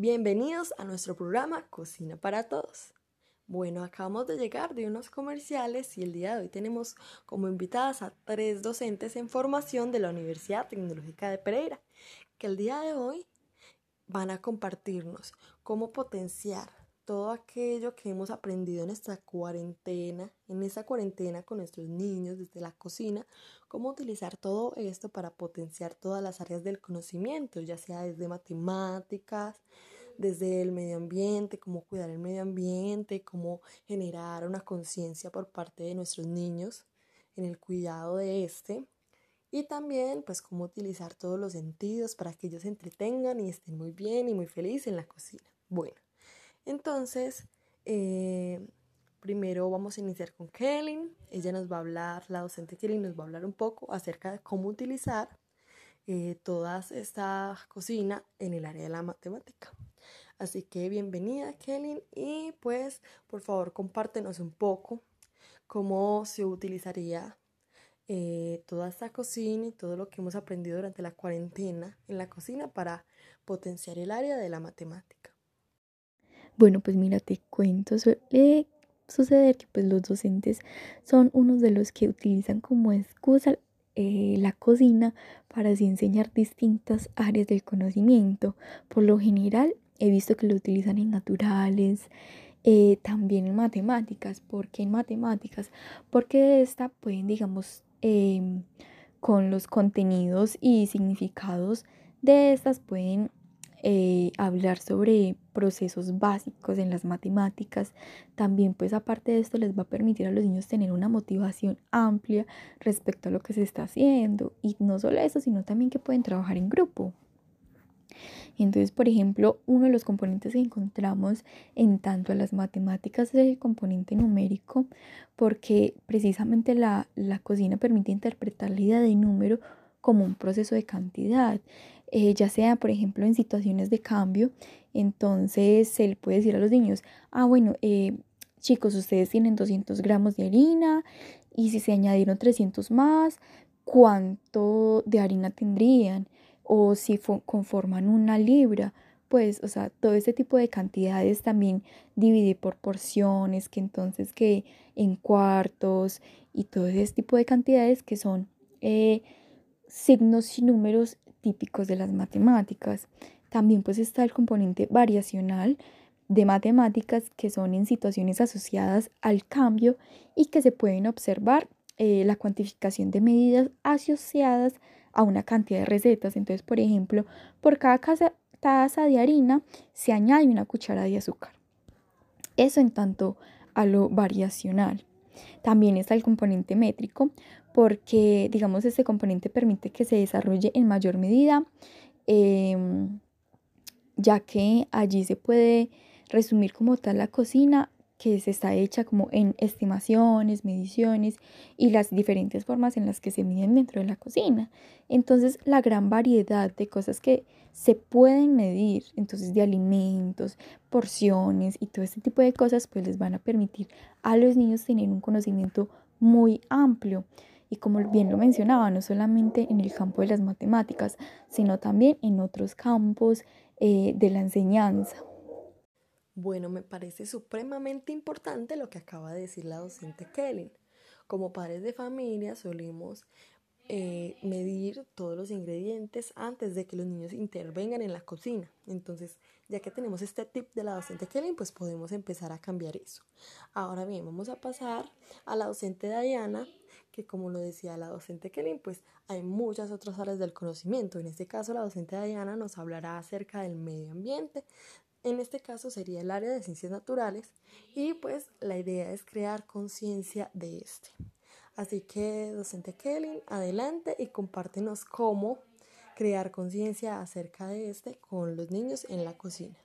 Bienvenidos a nuestro programa Cocina para Todos. Bueno, acabamos de llegar de unos comerciales y el día de hoy tenemos como invitadas a tres docentes en formación de la Universidad Tecnológica de Pereira, que el día de hoy van a compartirnos cómo potenciar todo aquello que hemos aprendido en esta cuarentena, en esta cuarentena con nuestros niños desde la cocina, cómo utilizar todo esto para potenciar todas las áreas del conocimiento, ya sea desde matemáticas, desde el medio ambiente, cómo cuidar el medio ambiente, cómo generar una conciencia por parte de nuestros niños en el cuidado de este y también pues cómo utilizar todos los sentidos para que ellos se entretengan y estén muy bien y muy felices en la cocina. Bueno, entonces eh, primero vamos a iniciar con Kelly, ella nos va a hablar, la docente Kelly nos va a hablar un poco acerca de cómo utilizar eh, toda esta cocina en el área de la matemática. Así que bienvenida Kelly y pues por favor compártenos un poco cómo se utilizaría eh, toda esta cocina y todo lo que hemos aprendido durante la cuarentena en la cocina para potenciar el área de la matemática. Bueno, pues mira, te cuento, suele suceder que pues los docentes son unos de los que utilizan como excusa eh, la cocina para así enseñar distintas áreas del conocimiento. Por lo general he visto que lo utilizan en naturales, eh, también en matemáticas. ¿Por qué en matemáticas? Porque esta pueden, digamos, em, con los contenidos y significados de estas pueden eh, hablar sobre procesos básicos en las matemáticas. También pues aparte de esto les va a permitir a los niños tener una motivación amplia respecto a lo que se está haciendo. Y no solo eso, sino también que pueden trabajar en grupo. Entonces, por ejemplo, uno de los componentes que encontramos en tanto a las matemáticas es el componente numérico, porque precisamente la, la cocina permite interpretar la idea de número como un proceso de cantidad. Eh, ya sea, por ejemplo, en situaciones de cambio, entonces se le puede decir a los niños, ah, bueno, eh, chicos, ustedes tienen 200 gramos de harina y si se añadieron 300 más, ¿cuánto de harina tendrían? O si conforman una libra, pues, o sea, todo ese tipo de cantidades también divide por porciones, que entonces que en cuartos y todo ese tipo de cantidades que son eh, signos y números típicos de las matemáticas. También pues está el componente variacional de matemáticas que son en situaciones asociadas al cambio y que se pueden observar eh, la cuantificación de medidas asociadas a una cantidad de recetas. Entonces, por ejemplo, por cada taza de harina se añade una cuchara de azúcar. Eso en tanto a lo variacional. También está el componente métrico, porque digamos este componente permite que se desarrolle en mayor medida, em, ya que allí se puede resumir como tal la cocina que se está hecha como en estimaciones, mediciones y las diferentes formas en las que se miden dentro de la cocina. Entonces, la gran variedad de cosas que se pueden medir, entonces de alimentos, porciones y todo este tipo de cosas, pues les van a permitir a los niños tener un conocimiento muy amplio. Y como bien lo mencionaba, no solamente en el campo de las matemáticas, sino también en otros campos eh, de la enseñanza. Bueno, me parece supremamente importante lo que acaba de decir la docente Kelly. Como padres de familia solemos eh, medir todos los ingredientes antes de que los niños intervengan en la cocina. Entonces, ya que tenemos este tip de la docente Kelly, pues podemos empezar a cambiar eso. Ahora bien, vamos a pasar a la docente Diana, que como lo decía la docente Kelly, pues hay muchas otras áreas del conocimiento. En este caso, la docente Diana nos hablará acerca del medio ambiente, en este caso sería el área de ciencias naturales y pues la idea es crear conciencia de este. Así que, docente Kelly, adelante y compártenos cómo crear conciencia acerca de este con los niños en la cocina.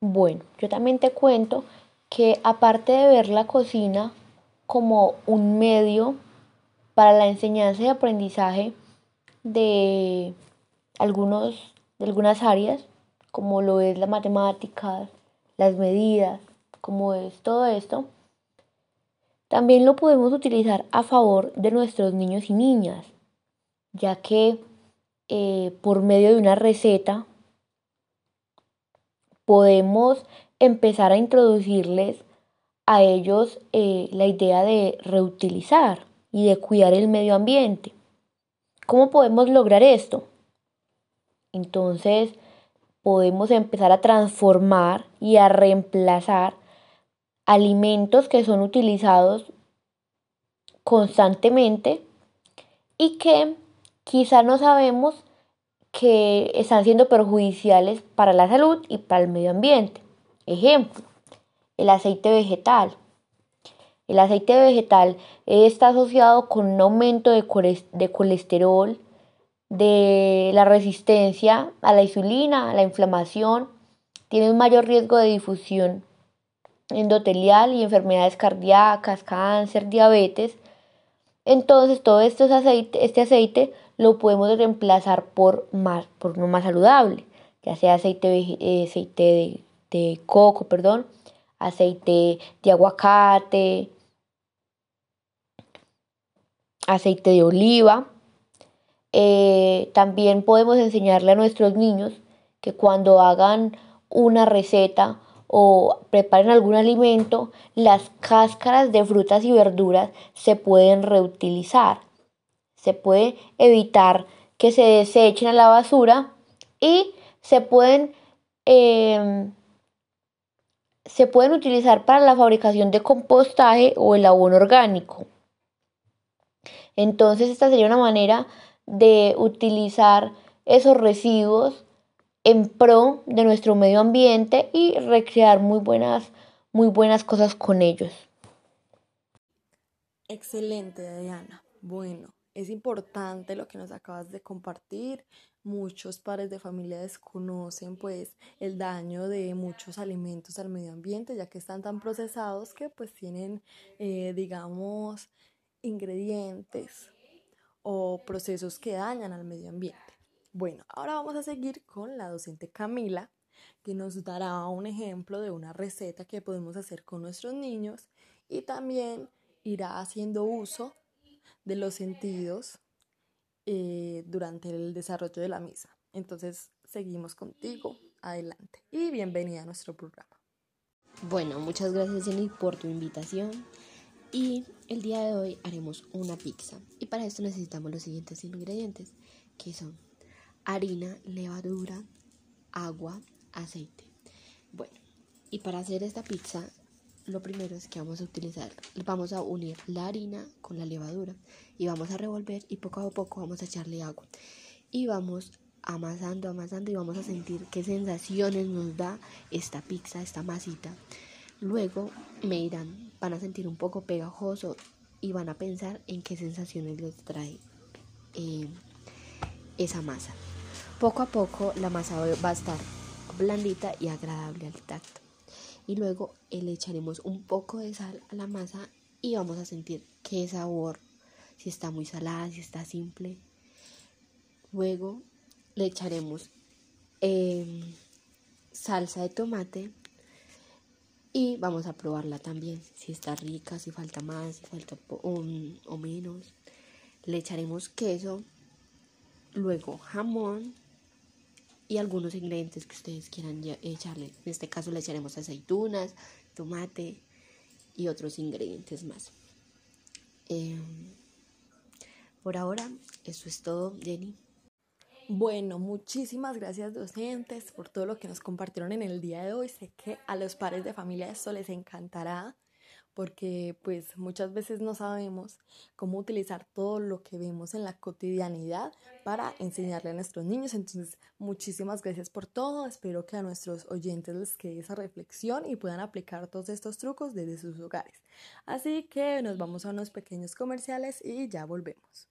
Bueno, yo también te cuento que aparte de ver la cocina como un medio para la enseñanza y aprendizaje de, algunos, de algunas áreas, como lo es la matemática, las medidas, como es todo esto, también lo podemos utilizar a favor de nuestros niños y niñas, ya que eh, por medio de una receta podemos empezar a introducirles a ellos eh, la idea de reutilizar y de cuidar el medio ambiente. ¿Cómo podemos lograr esto? Entonces, podemos empezar a transformar y a reemplazar alimentos que son utilizados constantemente y que quizá no sabemos que están siendo perjudiciales para la salud y para el medio ambiente. Ejemplo, el aceite vegetal. El aceite vegetal está asociado con un aumento de colesterol, de la resistencia a la insulina, a la inflamación, tiene un mayor riesgo de difusión endotelial y enfermedades cardíacas, cáncer, diabetes. Entonces todo esto aceite, este aceite lo podemos reemplazar por, más, por uno más saludable, ya sea aceite, eh, aceite de, de coco, perdón, aceite de aguacate, aceite de oliva. Eh, también podemos enseñarle a nuestros niños que cuando hagan una receta o preparen algún alimento, las cáscaras de frutas y verduras se pueden reutilizar. Se puede evitar que se desechen a la basura y se pueden, em, se pueden utilizar para la fabricación de compostaje o el abono orgánico. Entonces esta sería una manera de utilizar esos residuos en pro de nuestro medio ambiente y recrear muy buenas, muy buenas cosas con ellos. Excelente, Diana. Bueno, es importante lo que nos acabas de compartir. Muchos padres de familia desconocen pues el daño de muchos alimentos al medio ambiente ya que están tan procesados que pues tienen eh, digamos ingredientes o procesos que dañan al medio ambiente. Bueno, ahora vamos a seguir con la docente Camila, que nos dará un ejemplo de una receta que podemos hacer con nuestros niños y también irá haciendo uso de los sentidos eh, durante el desarrollo de la misa. Entonces, seguimos contigo. Adelante y bienvenida a nuestro programa. Bueno, muchas gracias Jenny por tu invitación y el día de hoy haremos una pizza y para esto necesitamos los siguientes ingredientes que son harina, levadura, agua, aceite. Bueno, y para hacer esta pizza lo primero es que vamos a utilizar, vamos a unir la harina con la levadura y vamos a revolver y poco a poco vamos a echarle agua y vamos amasando, amasando y vamos a sentir qué sensaciones nos da esta pizza, esta masita. Luego me irán, van a sentir un poco pegajoso y van a pensar en qué sensaciones les trae eh, esa masa. Poco a poco la masa va a estar blandita y agradable al tacto. Y luego le echaremos un poco de sal a la masa y vamos a sentir qué sabor, si está muy salada, si está simple. Luego le echaremos em, salsa de tomate y vamos a probarla también, si está rica, si falta más, si falta o, menos. Le echaremos queso, luego jamón y algunos ingredientes que ustedes quieran echarle. En este caso le echaremos aceitunas, tomate y otros ingredientes más. Em, por ahora, eso es todo, Jenny. Bueno, muchísimas gracias docentes por todo lo que nos compartieron en el día de hoy. Sé que a los padres de familia esto les encantará porque pues muchas veces no sabemos cómo utilizar todo lo que vemos en la cotidianidad para enseñarle a nuestros niños. Entonces, muchísimas gracias por todo. Espero que a nuestros oyentes les quede esa reflexión y puedan aplicar todos estos trucos desde sus hogares. Así que nos vamos a unos pequeños comerciales y ya volvemos.